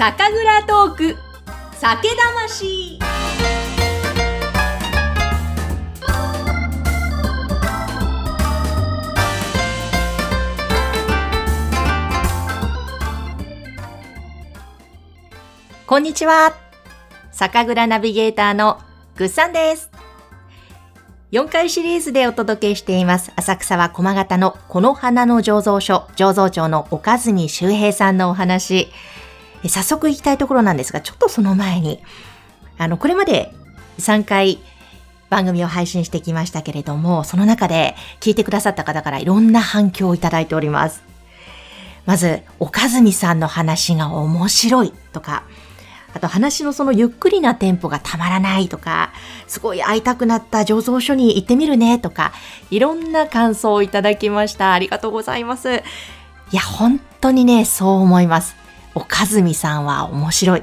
酒蔵トーク。酒魂。こんにちは。酒蔵ナビゲーターのぐっさんです。4回シリーズでお届けしています。浅草は駒形のこの花の醸造所醸造長の岡住周平さんのお話。早速行きたいところなんですが、ちょっとその前に、あの、これまで3回番組を配信してきましたけれども、その中で聞いてくださった方からいろんな反響をいただいております。まず、岡住さんの話が面白いとか、あと話のそのゆっくりなテンポがたまらないとか、すごい会いたくなった醸造所に行ってみるねとか、いろんな感想をいただきました。ありがとうございます。いや、本当にね、そう思います。岡住さんは面白い。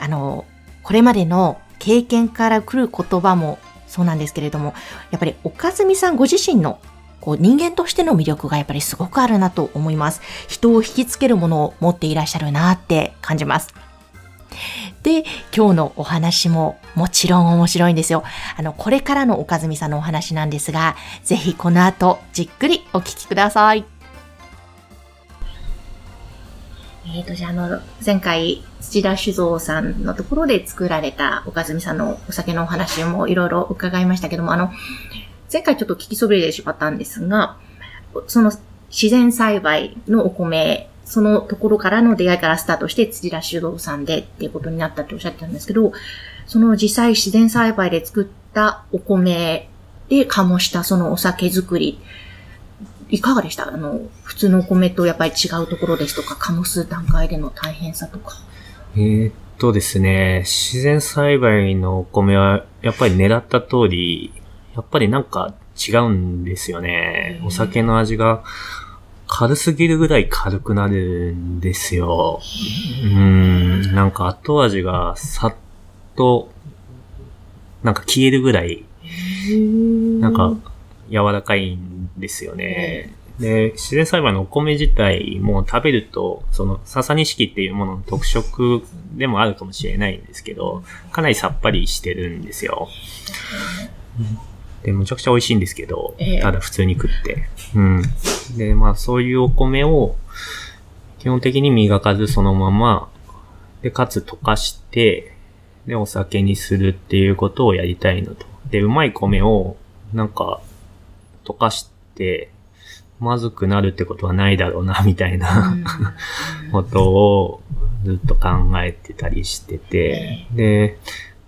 あの、これまでの経験から来る言葉もそうなんですけれども、やっぱり岡住さんご自身のこう人間としての魅力がやっぱりすごくあるなと思います。人を引きつけるものを持っていらっしゃるなって感じます。で、今日のお話ももちろん面白いんですよ。あの、これからの岡住さんのお話なんですが、ぜひこの後じっくりお聞きください。えっ、ー、と、じゃあ、あの、前回、土田酒造さんのところで作られた岡住さんのお酒のお話もいろいろ伺いましたけども、あの、前回ちょっと聞きそびれてしまったんですが、その自然栽培のお米、そのところからの出会いからスタートして土田酒造さんでっていうことになったっておっしゃってたんですけど、その実際自然栽培で作ったお米で醸したそのお酒作り、いかがでした？あの、普通のお米とやっぱり違うところですとか、醸す段階での大変さとか。えー、っとですね、自然栽培のお米は、やっぱり狙った通り、やっぱりなんか違うんですよね。お酒の味が軽すぎるぐらい軽くなるんですよ。うん、なんか後味がさっと、なんか消えるぐらい、なんか柔らかいんですよね。で、自然栽培のお米自体も食べると、その、笹錦っていうものの特色でもあるかもしれないんですけど、かなりさっぱりしてるんですよ。で、むちゃくちゃ美味しいんですけど、ただ普通に食って。うん。で、まあそういうお米を、基本的に磨かずそのまま、で、かつ溶かして、で、お酒にするっていうことをやりたいのと。で、うまい米を、なんか、溶かして、まずくなるってことはないだろうな、みたいな ことをずっと考えてたりしてて、で、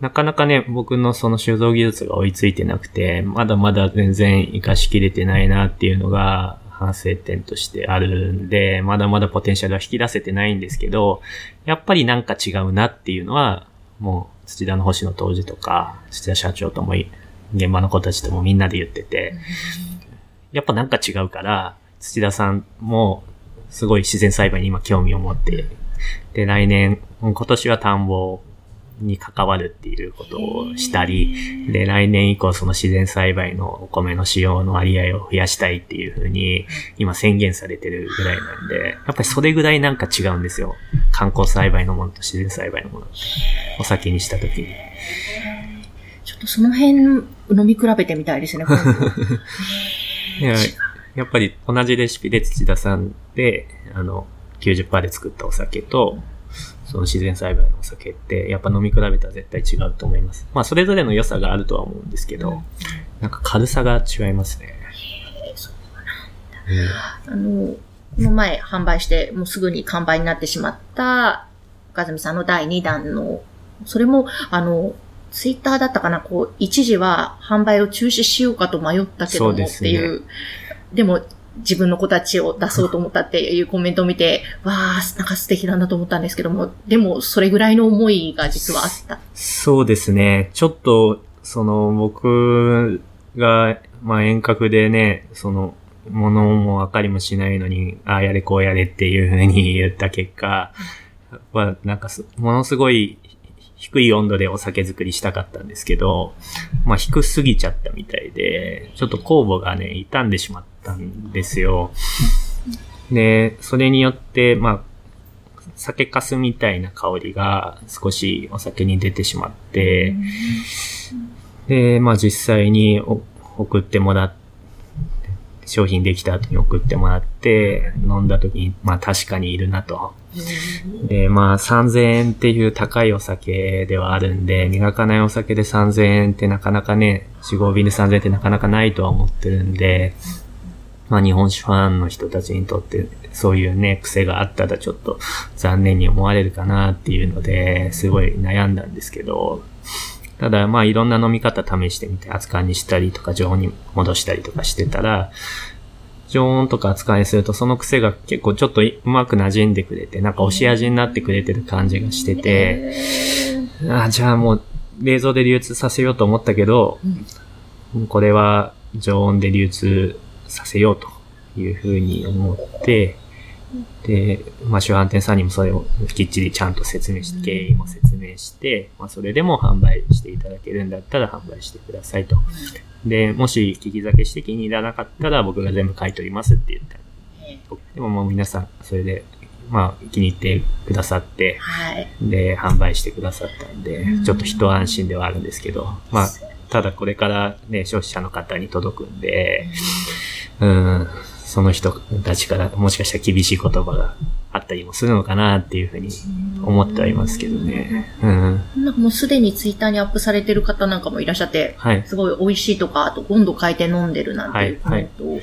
なかなかね、僕のその収蔵技術が追いついてなくて、まだまだ全然活かしきれてないなっていうのが反省点としてあるんで、まだまだポテンシャルは引き出せてないんですけど、やっぱりなんか違うなっていうのは、もう土田の星の当時とか、土田社長とも現場の子たちともみんなで言ってて、やっぱなんか違うから、土田さんもすごい自然栽培に今興味を持って、で、来年、今年は田んぼに関わるっていうことをしたり、で、来年以降その自然栽培のお米の使用の割合を増やしたいっていうふうに、今宣言されてるぐらいなんで、やっぱりそれぐらいなんか違うんですよ。観光栽培のものと自然栽培のもの。お酒にしたときに。ちょっとその辺飲み比べてみたいですね、いや、やっぱり同じレシピで土田さんで、あの、90%で作ったお酒と、その自然栽培のお酒って、やっぱ飲み比べたら絶対違うと思います。まあ、それぞれの良さがあるとは思うんですけど、うん、なんか軽さが違いますね。へそうなんだ。うん、あの、この前販売して、もうすぐに完売になってしまった、岡住さんの第2弾の、それも、あの、ツイッターだったかな、こう、一時は販売を中止しようかと迷ったけどもっていう、でも自分の子たちを出そうと思ったっていうコメントを見て、わあ、なんか素敵だなと思ったんですけども、でもそれぐらいの思いが実はあった。そうですね。ちょっと、その僕が、まあ遠隔でね、その、ものも分かりもしないのに、ああやれこうやれっていうふうに言った結果、は、なんかものすごい低い温度でお酒作りしたかったんですけど、まあ低すぎちゃったみたいで、ちょっと酵母がね、傷んでしまったんですよ。で、それによって、まあ、酒粕みたいな香りが少しお酒に出てしまって、で、まあ実際に送ってもらって商品できた後に送ってもらって、飲んだ時に、まあ確かにいるなと。で、まあ3000円っていう高いお酒ではあるんで、磨かないお酒で3000円ってなかなかね、4、5瓶で3000円ってなかなかないとは思ってるんで、まあ日本酒ファンの人たちにとって、そういうね、癖があったらちょっと残念に思われるかなっていうので、すごい悩んだんですけど、ただまあいろんな飲み方試してみて、熱燗にしたりとか常温に戻したりとかしてたら、常温とか熱燗にするとその癖が結構ちょっとうまく馴染んでくれて、なんか押し味になってくれてる感じがしてて、あじゃあもう冷蔵で流通させようと思ったけど、これは常温で流通させようというふうに思って、で、まあ、主販店さんにもそれをきっちりちゃんと説明して、経緯も説明して、まあ、それでも販売していただけるんだったら販売してくださいと。で、もし聞き酒して気に入らなかったら僕が全部買い取りますって言った。でももう皆さん、それで、まあ、気に入ってくださって、はい。で、販売してくださったんで、ちょっと一安心ではあるんですけど、まあ、ただこれからね、消費者の方に届くんで、うん、その人たちからもしかしたら厳しい言葉があったりもするのかなっていうふうに思ってはいますけどね。うん。なんかもうすでにツイッターにアップされてる方なんかもいらっしゃって、はい。すごい美味しいとか、あと温度変えて飲んでるなんていうコメントを、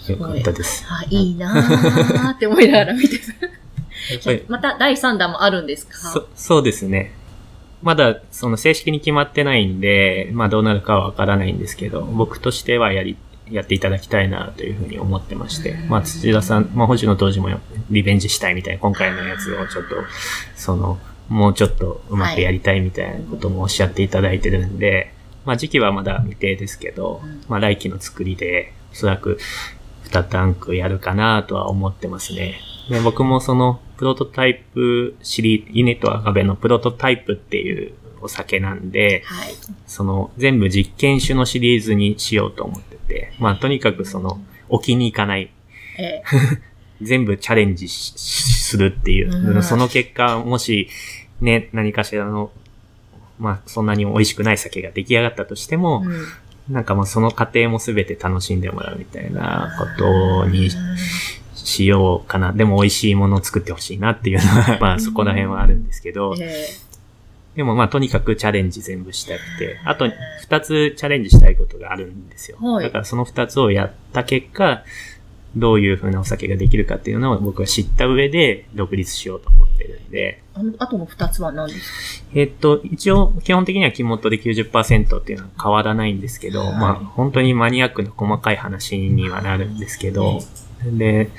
すよかごいったです。あ、いいなーって思いながら見てた。また第3弾もあるんですか？そ、そうですね。まだ、その正式に決まってないんで、まあどうなるかはわからないんですけど、僕としてはやり、やっていただきたいなというふうに思ってまして、まあ土田さん、まあ星野当時もリベンジしたいみたいな、今回のやつをちょっと、その、もうちょっとうまくやりたいみたいなこともおっしゃっていただいてるんで、まあ時期はまだ未定ですけど、まあ来期の作りで、おそらく2タンクやるかなとは思ってますね。で僕もそのプロトタイプシリーズ、イネとアガベのプロトタイプっていうお酒なんで、はい。その全部実験種のシリーズにしようと思ってて、まあとにかくその置きに行かない、え 全部チャレンジするっていう、うん。その結果、もしね、何かしらの、まあそんなに美味しくない酒が出来上がったとしても、ーうん。なんかもうその過程も全て楽しんでもらうみたいなことにしようかな。でも美味しいものを作ってほしいなっていうのは、まあそこら辺はあるんですけど、えでもまあとにかくチャレンジ全部したくて、あと二つチャレンジしたいことがあるんですよ。はい。だからその二つをやった結果、どういう風なお酒ができるかっていうのを僕は知った上で独立しようと思ってるんで、あの、の2つは何ですか？えっと、一応、基本的には肝元で90%っていうのは変わらないんですけど、はい。まあ、本当にマニアックな細かい話にはなるんですけど、で、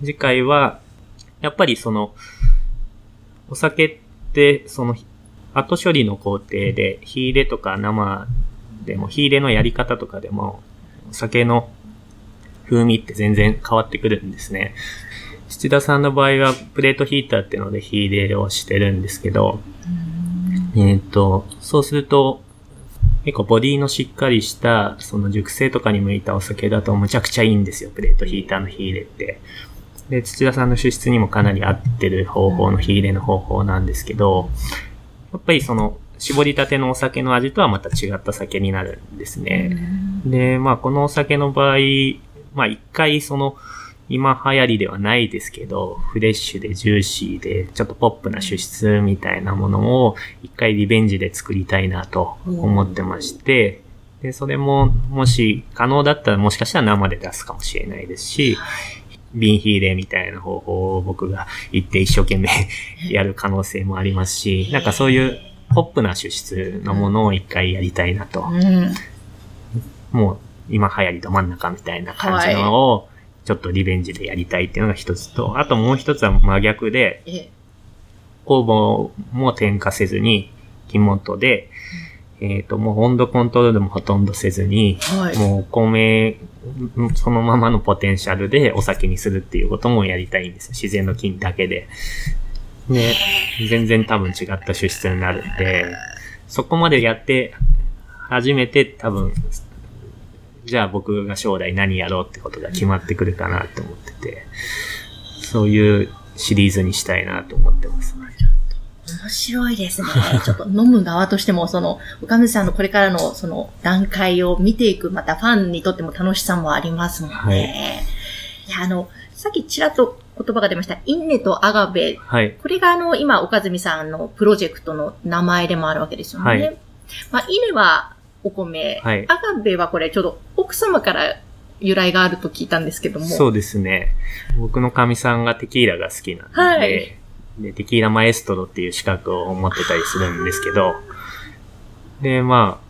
次回は、やっぱりその、お酒って、その、後処理の工程で、火入れとか生でも、火入れのやり方とかでも、お酒の風味って全然変わってくるんですね。土田さんの場合は、プレートヒーターってので火入れをしてるんですけど、えっ、と、そうすると、結構ボディのしっかりした、その熟成とかに向いたお酒だとむちゃくちゃいいんですよ、プレートヒーターの火入れって。で、土田さんの主質にもかなり合ってる方法の火入れの方法なんですけど、やっぱりその、絞りたてのお酒の味とはまた違った酒になるんですね。で、まあこのお酒の場合、まあ一回その、今流行りではないですけど、フレッシュでジューシーで、ちょっとポップな主質みたいなものを一回リベンジで作りたいなと思ってまして、で、それも、もし可能だったらもしかしたら生で出すかもしれないですし、瓶火入れみたいな方法を僕が言って一生懸命 やる可能性もありますし、なんかそういうポップな主質のものを一回やりたいなと。うん。もう今流行りど真ん中みたいな感じのを、ちょっとリベンジでやりたいっていうのが一つと、あともう一つは真逆で、え酵母も添加せずに、木元で、えっ、と、もう温度コントロールもほとんどせずに、はい。もうお米、そのままのポテンシャルでお酒にするっていうこともやりたいんですよ。自然の菌だけで。で、全然多分違った主質になるんで、そこまでやって、初めて多分、じゃあ僕が将来何やろうってことが決まってくるかなって思ってて、そういうシリーズにしたいなと思ってます。面白いですね。ちょっと飲む側としても、その、岡水さんのこれからのその段階を見ていく、またファンにとっても楽しさもありますもんね。はいいや、あの、さっきちらっと言葉が出ました、インネとアガベ。はい。これがあの、今、岡住さんのプロジェクトの名前でもあるわけですよね。はいまあ、イネはお米、はいアガベはこれちょうど奥様から由来があると聞いたんですけども。そうですね。僕の神さんがテキーラが好きなんで、はいで、テキーラマエストロっていう資格を持ってたりするんですけど、で、まあ、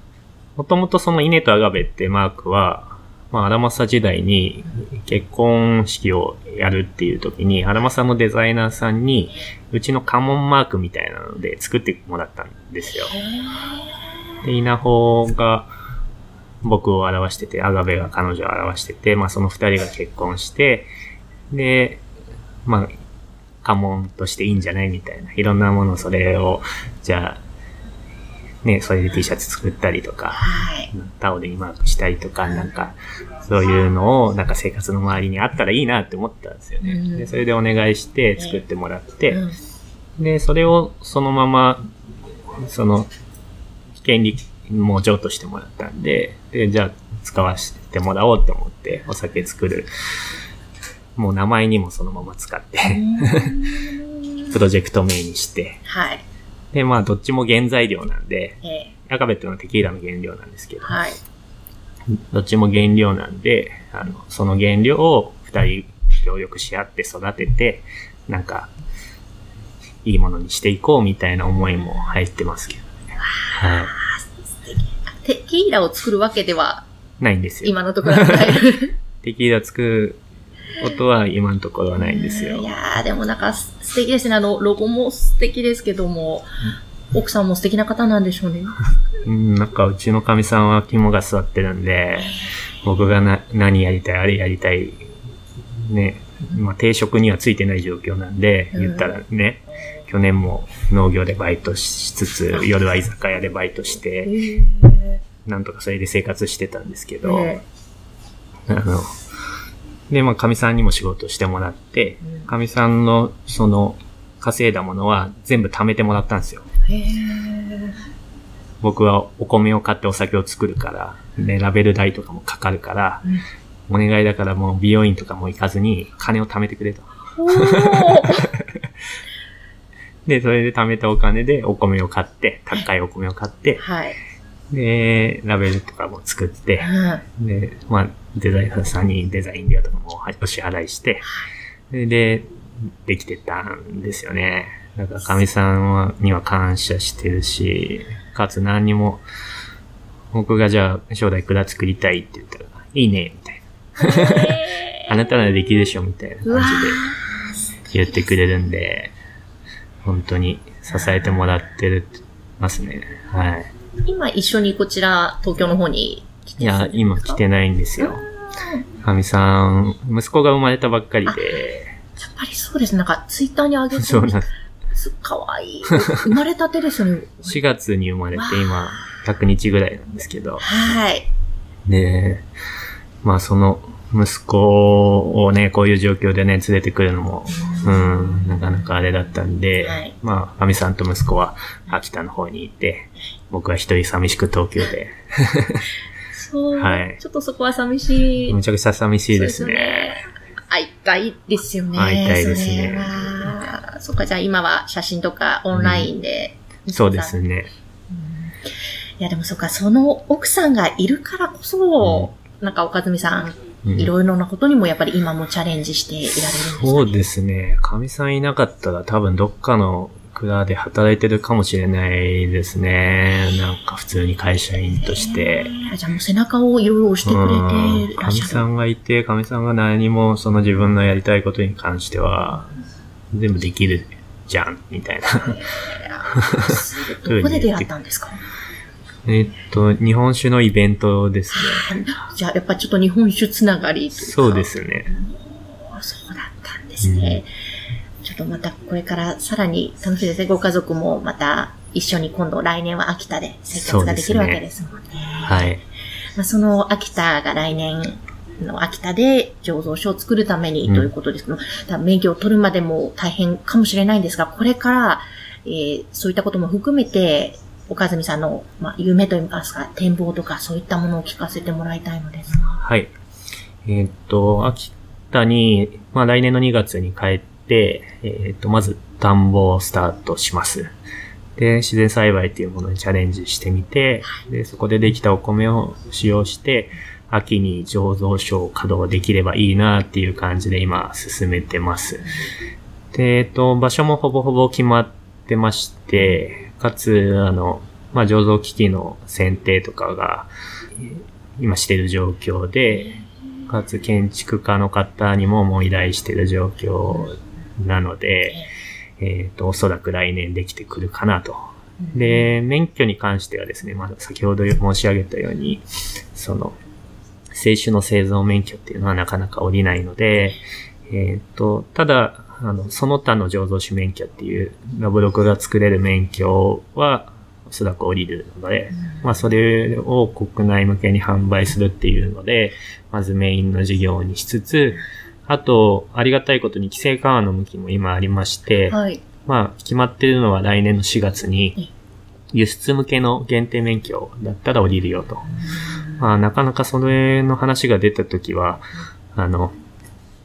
もともとそのイネとアガベってマークは、まあ、アラマサ時代に結婚式をやるっていう時に、アラマサのデザイナーさんに、うちの家紋マークみたいなので作ってもらったんですよ。で、稲穂が僕を表してて、アガベが彼女を表してて、まあその二人が結婚して、で、まあ、家紋としていいんじゃないみたいな。いろんなもの、それを、じゃあ、ね、それで T シャツ作ったりとか、はい。タオルにマークしたりとか、なんか、そういうのを、なんか生活の周りにあったらいいなって思ったんですよね。うんで、それでお願いして作ってもらって、うんで、それをそのまま、その、権利も譲渡してもらったんで、で、じゃあ使わせてもらおうって思って、お酒作る。もう名前にもそのまま使って、プロジェクト名にして、はい。で、まあ、どっちも原材料なんで、えアカベットのテキーラの原料なんですけど、ーはい。どっちも原料なんで、あの、その原料を二人協力し合って育てて、なんか、いいものにしていこうみたいな思いも入ってますけどね。はテキーラを作るわけでは、い。ないんですよ。今のところは。テキーラ作ることは今のところはないんですよい。やー、でもなんかす素敵ですね。あの、ロゴも素敵ですけども、奥さんも素敵な方なんでしょうね。うん、なんかうちのかみさんは肝が座ってるんで、僕がな何やりたい、あれやりたい、ね、まあ定職にはついてない状況なんで、うん言ったらね、去年も農業でバイトしつつ、夜は居酒屋でバイトして、えなんとかそれで生活してたんですけど、えあの、で、まあ、かみさんにも仕事してもらってうん、かみさんの、その、稼いだものは全部貯めてもらったんですよ。僕はお米を買ってお酒を作るから、で、ラベル代とかもかかるから、お願いだからもう美容院とかも行かずに金を貯めてくれと。で、それで貯めたお金でお米を買って、高いお米を買って、はい。で、ラベルとかも作って、うんで、まあ、デザイナーさんにデザイン料とかもお支払いして、で、でできてたんですよね。だから、かみさんはには感謝してるし、かつ何にも、僕がじゃあ将来蔵作りたいって言ったら、いいね、みたいな。あなたならできるでしょ、みたいな感ーじで言ってくれるんで、本当に支えてもらってるますね。はい。今一緒にこちら、東京の方にいや、今来てないんですよ。かみさん、息子が生まれたばっかりで、やっぱりそうですね。なんか、ツイッターに上げてそうなんす。かわいい。生まれたてですよね。4月に生まれて今、100日ぐらいなんですけど。はい。で、まあその息子をね、こういう状況でね、連れてくるのも、うん、なかなかあれだったんで、はいまあ、かみさんと息子は秋田の方にいて、僕は一人寂しく東京で、そう。はいちょっとそこは寂しい。めちゃくちゃ寂しいですね。会いたいですよね。会いたいですねそっか、じゃあ今は写真とかオンラインで。そうですね。いや、でもそっか、その奥さんがいるからこそ、なんか岡住さん、うんいろいろなことにもやっぱり今もチャレンジしていられるんですかね。そうですね。かみさんいなかったら多分どっかの蔵で働いてるかもしれないですね。なんか普通に会社員として。あじゃあもう背中をいろいろ押してくれていらかみっしゃる。さんがいて、かみさんが何もその自分のやりたいことに関しては、全部できるじゃん、みたいな。どこで出会ったんですか？えっと、日本酒のイベントですね。じゃあやっぱちょっと日本酒つながりそうですね。あそうだったんですね。ちょっとまたこれからさらに楽しいですね。ご家族もまた一緒に今度来年は秋田で生活ができるわけですもんね。はい。まあ、その秋田が来年の秋田で醸造所を作るためにということですけど、うん、免許を取るまでも大変かもしれないんですが、これから、えー、そういったことも含めて、岡住さんの、まあ、夢といいますか、展望とか、そういったものを聞かせてもらいたいのですが。はい。えー、っと、秋田に、まあ、来年の2月に帰って、でえー、っと、まず、田んぼをスタートします。で、自然栽培っていうものにチャレンジしてみて、で、そこでできたお米を使用して、秋に醸造所を稼働できればいいなっていう感じで今進めてます。で、えっと、場所もほぼほぼ決まってまして、かつ、あの、まあ、醸造機器の選定とかが、今してる状況で、かつ建築家の方にももう依頼してる状況なので、えっ、ー、と、おそらく来年できてくるかなと。で、免許に関してはですね、まだ先ほど申し上げたように、その、清酒の製造免許っていうのはなかなか降りないので、えっ、ー、と、ただ、あの、その他の醸造酒免許っていう、ラブロクが作れる免許は、おそらく降りるので、まあそれを国内向けに販売するっていうので、まずメインの事業にしつつ、あと、ありがたいことに規制緩和の向きも今ありまして、はい、まあ、決まってるのは来年の4月に、輸出向けの限定免許だったら降りるよと。まあ、なかなかそれの話が出たときは、あの、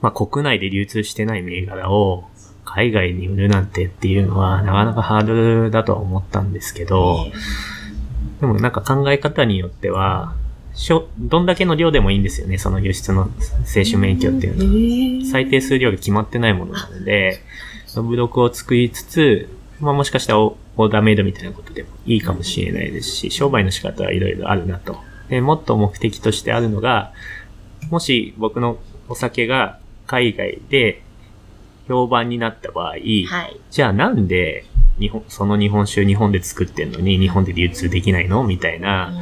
まあ、国内で流通してない銘柄を海外に売るなんてっていうのは、なかなかハードルだとは思ったんですけど、でもなんか考え方によっては、しょ、どんだけの量でもいいんですよね、その輸出の製酒免許っていうのは。最低数量が決まってないものなので、ブロックを作りつつ、まあもしかしたらオーダーメイドみたいなことでもいいかもしれないですし、商売の仕方はいろいろあるなと。で、もっと目的としてあるのが、もし僕のお酒が海外で評判になった場合、はい、じゃあなんで日本、その日本酒日本で作ってんのに日本で流通できないの？みたいな、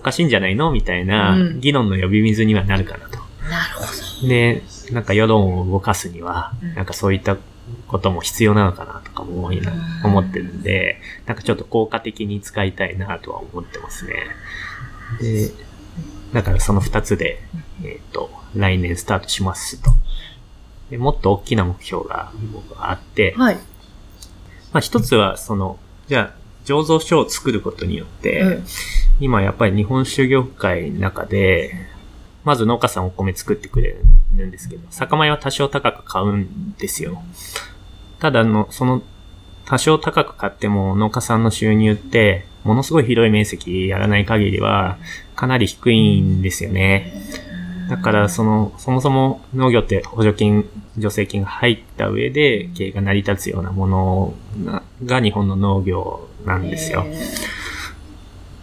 おかしいんじゃないの？みたいな議論の呼び水にはなるかなと。なるほど。で、なんか世論を動かすには、なんかそういったことも必要なのかなとかも思ってるんで、なんかちょっと効果的に使いたいなとは思ってますね。で、だからその二つで、えっ、ー、と、来年スタートしますと。でもっと大きな目標が僕はあって、はい。まあ一つは、その、じゃあ、醸造所を作ることによって、うん、今やっぱり日本酒業界の中で、まず農家さんお米作ってくれるんですけど、酒米は多少高く買うんですよ。ただの、その、多少高く買っても農家さんの収入って、ものすごい広い面積やらない限りは、かなり低いんですよね。だから、その、そもそも農業って補助金、助成金が入った上で経営が成り立つようなものが日本の農業なんですよ。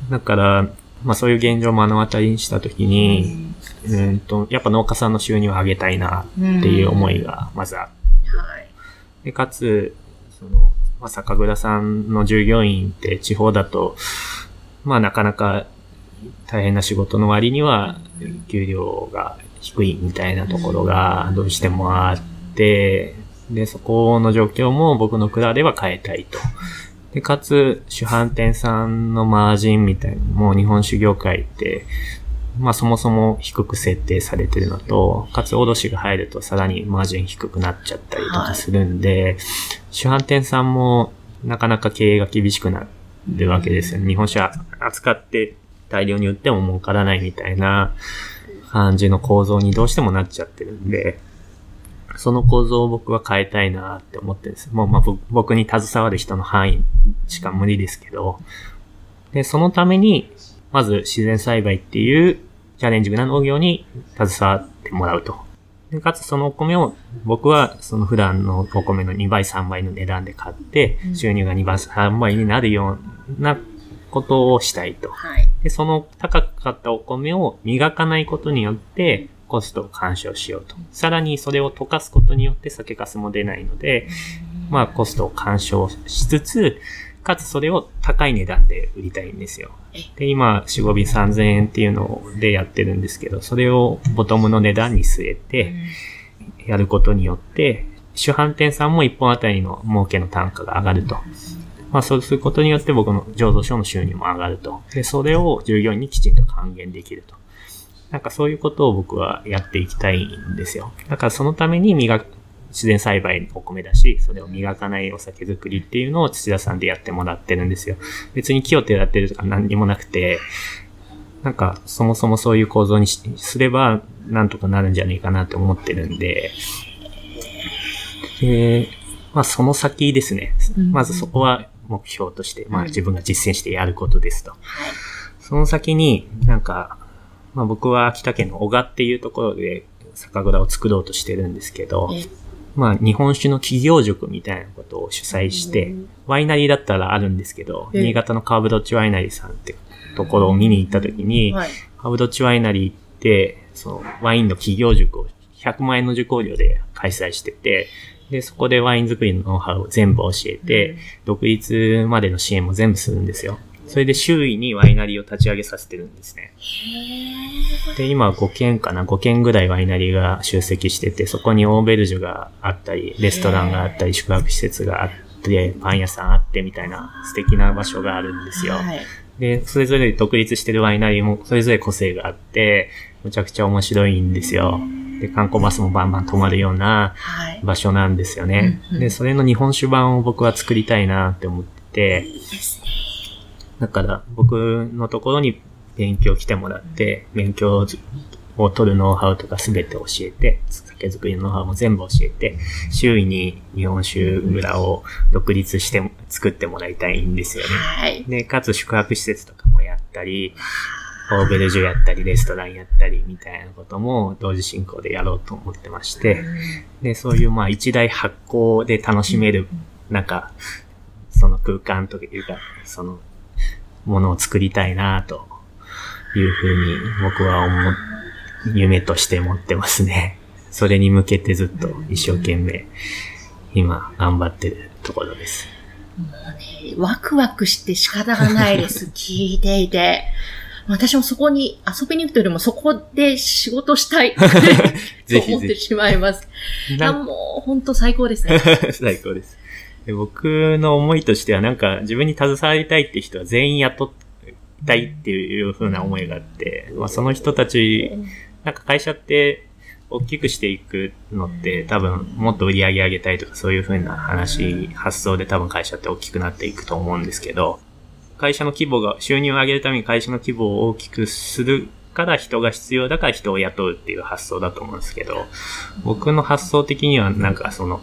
だから、まあそういう現状を目の当たりにしたときに、うんと、やっぱ農家さんの収入を上げたいなっていう思いがまずあって、で、かつ、その、まあ、酒蔵さんの従業員って地方だと、まあなかなか大変な仕事の割には、給料が低いみたいなところがどうしてもあって、で、そこの状況も僕の蔵では変えたいと。で、かつ、主販店さんのマージンみたいなもう日本酒業界って、まあそもそも低く設定されてるのと、かつ卸が入るとさらにマージン低くなっちゃったりとかするんで、はい、主販店さんもなかなか経営が厳しくなるわけですよね。日本酒扱って大量に売っても儲からないみたいな感じの構造にどうしてもなっちゃってるんで、その構造を僕は変えたいなって思ってるんです。もうまあ僕に携わる人の範囲しか無理ですけど、で、そのために、まず自然栽培っていうチャレンジングな農業に携わってもらうと。で、かつそのお米を僕はその普段のお米の2倍3倍の値段で買って、収入が2倍3倍になるようなことをしたいと。はい、で、その高かったお米を磨かないことによって、コストを干渉しようと。さらにそれを溶かすことによって酒粕も出ないので、まあコストを干渉しつつ、かつそれを高い値段で売りたいんですよ。で、今、4、5瓶3000円っていうのでやってるんですけど、それをボトムの値段に据えて、やることによって、主販店さんも1本あたりの儲けの単価が上がると。まあ、そうすることによって僕の醸造所の収入も上がると。で、それを従業員にきちんと還元できると。なんかそういうことを僕はやっていきたいんですよ。だからそのために磨く、自然栽培のお米だし、それを磨かないお酒作りっていうのを土田さんでやってもらってるんですよ。別に木を手立てるとか何にもなくて、なんかそもそもそういう構造にすればなんとかなるんじゃねえかなと思ってるんで、で、まあその先ですね。まずそこは目標として、まあ自分が実践してやることですと。その先になんか、まあ僕は秋田県の小賀っていうところで酒蔵を作ろうとしてるんですけど、まあ日本酒の企業塾みたいなことを主催して、ワイナリーだったらあるんですけど、新潟のカーブドッチワイナリーさんってところを見に行った時に、カーブドッチワイナリーって、そのワインの企業塾を100万円の受講料で開催してて、で、そこでワイン作りのノウハウを全部教えて、独立までの支援も全部するんですよ。それで周囲にワイナリーを立ち上げさせてるんですね。で、今5軒かな ?5 軒ぐらいワイナリーが集積してて、そこにオーベルジュがあったり、レストランがあったり、宿泊施設があって、パン屋さんあってみたいな素敵な場所があるんですよ。はい、で、それぞれ独立してるワイナリーもそれぞれ個性があって、むちゃくちゃ面白いんですよ。で、観光バスもバンバン止まるような場所なんですよね。はい、で、それの日本酒版を僕は作りたいなって思ってて、いいですね。だから僕のところに勉強来てもらって、勉強を取るノウハウとかすべて教えて、酒造りのノウハウも全部教えて、周囲に日本酒蔵を独立して作ってもらいたいんですよね。はい。で、かつ宿泊施設とかもやったり、オーベルジュやったり、レストランやったり、みたいなことも同時進行でやろうと思ってまして、で、そういうまあ一大発行で楽しめる、なんか、その空間というか、その、ものを作りたいなというふうに僕は思、夢として持ってますね。それに向けてずっと一生懸命、今頑張ってるところです。もうね、ワクワクして仕方がないです。聞いていて。私もそこに遊びに行くというよりもそこで仕事したい と思ってしまいます。いや、もう本当最高ですね。最高です。僕の思いとしてはなんか自分に携わりたいって人は全員雇いたいっていう風な思いがあって、まあその人たち、なんか会社って大きくしていくのって多分もっと売り上げ上げたいとかそういう風な話、発想で多分会社って大きくなっていくと思うんですけど、会社の規模が、収入を上げるために会社の規模を大きくするから人が必要だから人を雇うっていう発想だと思うんですけど、僕の発想的にはなんかその、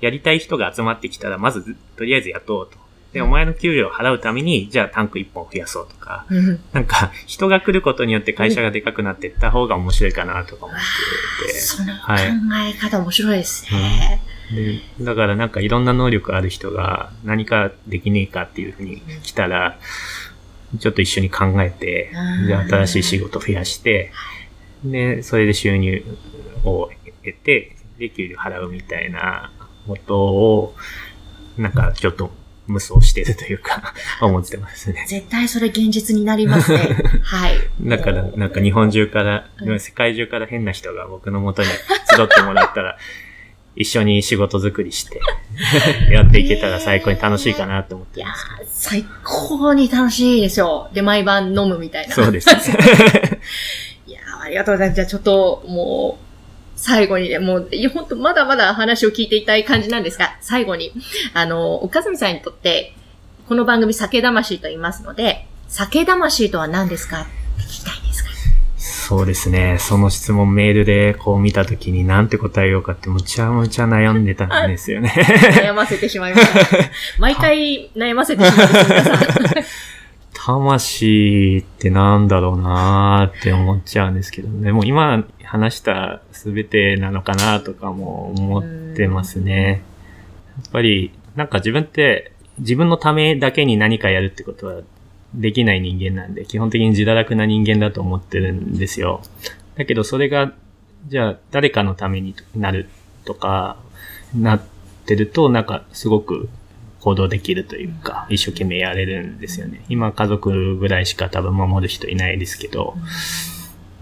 やりたい人が集まってきたら、まずとりあえず雇おうと。で、お前の給料を払うために、じゃあタンク1本増やそうとか、なんか、人が来ることによって会社がでかくなっていった方が面白いかなとか思ってて。その考え方面白いですね。うんで、だからなんかいろんな能力ある人が何かできねえかっていうふうに来たら、ちょっと一緒に考えて、じゃあ新しい仕事増やして、で、それで収入を得て、で、給料払うみたいなことを、なんかちょっと無双してるというか 思ってますね。絶対それ現実になりますね。はい。だから、なんか日本中から、世界中から変な人が僕の元に集ってもらったら、一緒に仕事作りしてやっていけたら最高に楽しいかなと思ってます、ね、最高に楽しいでしょう。で、毎晩飲むみたいな。そうです。いやありがとうございます。じゃあちょっと、もう、最後にね、もう、本当まだまだ話を聞いていたい感じなんですが、最後に、あの、岡住さんにとって、この番組酒魂と言いますので、酒魂とは何ですか？って聞きたいんですが。そうですね。その質問メールでこう見たときになんて答えようかってむちゃむちゃ悩んでたんですよね。悩ませてしまいました。毎回悩ませてしまいました。魂ってなんだろうなーって思っちゃうんですけどね。もう今話した全てなのかなとかも思ってますね。やっぱりなんか自分って自分のためだけに何かやるってことはできない人間なんで、基本的に自堕落な人間だと思ってるんですよ。だけどそれが、じゃあ誰かのためになるとか、なってると、なんかすごく行動できるというか、一生懸命やれるんですよね。今家族ぐらいしか多分守る人いないですけど、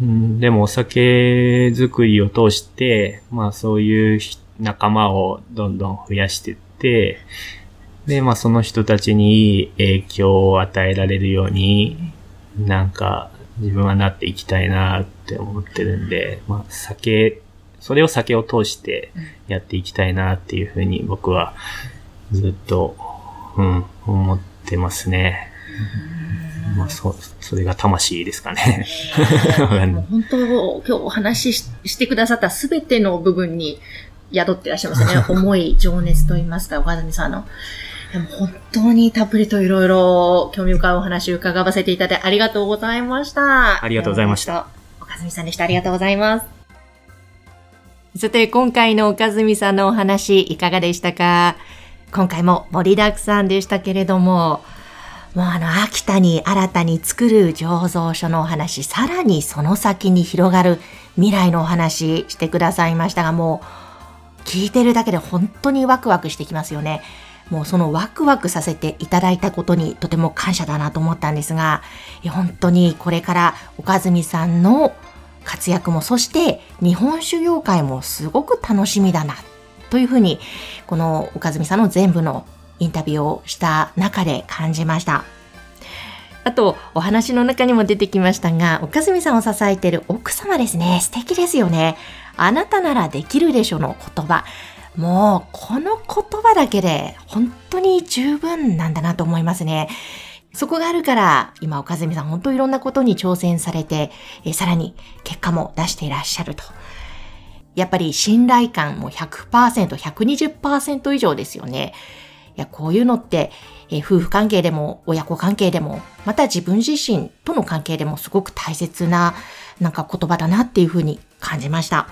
うん、でもお酒作りを通して、まあそういう仲間をどんどん増やしていって、で、まあその人たちにいい影響を与えられるように、なんか自分はなっていきたいなって思ってるんで、まあ酒、それを酒を通してやっていきたいなっていうふうに僕はずっと、うん、思ってますね。まあ、そ、それが魂ですかね。本当、今日お話ししてくださったすべての部分に宿ってらっしゃいますね。思い、情熱と言いますか、岡谷さんの。でも本当にたっぷりといろいろ興味深いお話を伺わせていただいてありがとうございました。ありがとうございました。岡住さんでした。ありがとうございます。さて、今回の岡住さんのお話いかがでしたか？今回も盛りだくさんでしたけれども、もうあの、秋田に新たに作る醸造所のお話、さらにその先に広がる未来のお話してくださいましたが、もう聞いてるだけで本当にワクワクしてきますよね。もうそのワクワクさせていただいたことにとても感謝だなと思ったんですが、本当にこれから岡住さんの活躍も、そして日本酒業界もすごく楽しみだな、というふうに、この岡住さんの全部のインタビューをした中で感じました。あと、お話の中にも出てきましたが、岡住さんを支えている奥様ですね。素敵ですよね。あなたならできるでしょの言葉。もう、この言葉だけで本当に十分なんだなと思いますね。そこがあるから、今、岡住さん、本当いろんなことに挑戦されて、えさらに結果も出していらっしゃると。やっぱり信頼感も100%、120%以上ですよね。いや、こういうのって、え夫婦関係でも、親子関係でも、また自分自身との関係でもすごく大切な、なんか言葉だなっていうふうに感じました。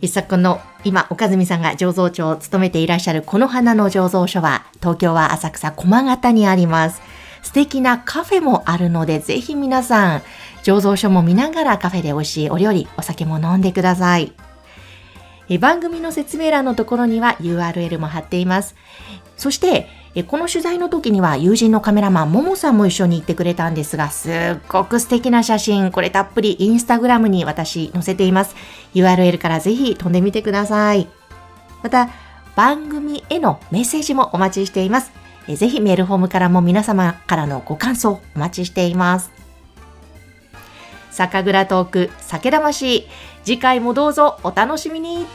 一昨の今、岡住さんが醸造長を務めていらっしゃるこの花の醸造所は、東京は浅草駒形にあります。素敵なカフェもあるので、ぜひ皆さん、醸造所も見ながらカフェで美味しいお料理、お酒も飲んでください。え番組の説明欄のところには URL も貼っています。そして、えこの取材の時には友人のカメラマン、ももさんも一緒に行ってくれたんですが、すっごく素敵な写真、これたっぷりインスタグラムに私載せています。URL からぜひ飛んでみてください。また、番組へのメッセージもお待ちしています。えぜひメールフォームからも皆様からのご感想お待ちしています。酒蔵トーク、酒魂。次回もどうぞお楽しみに。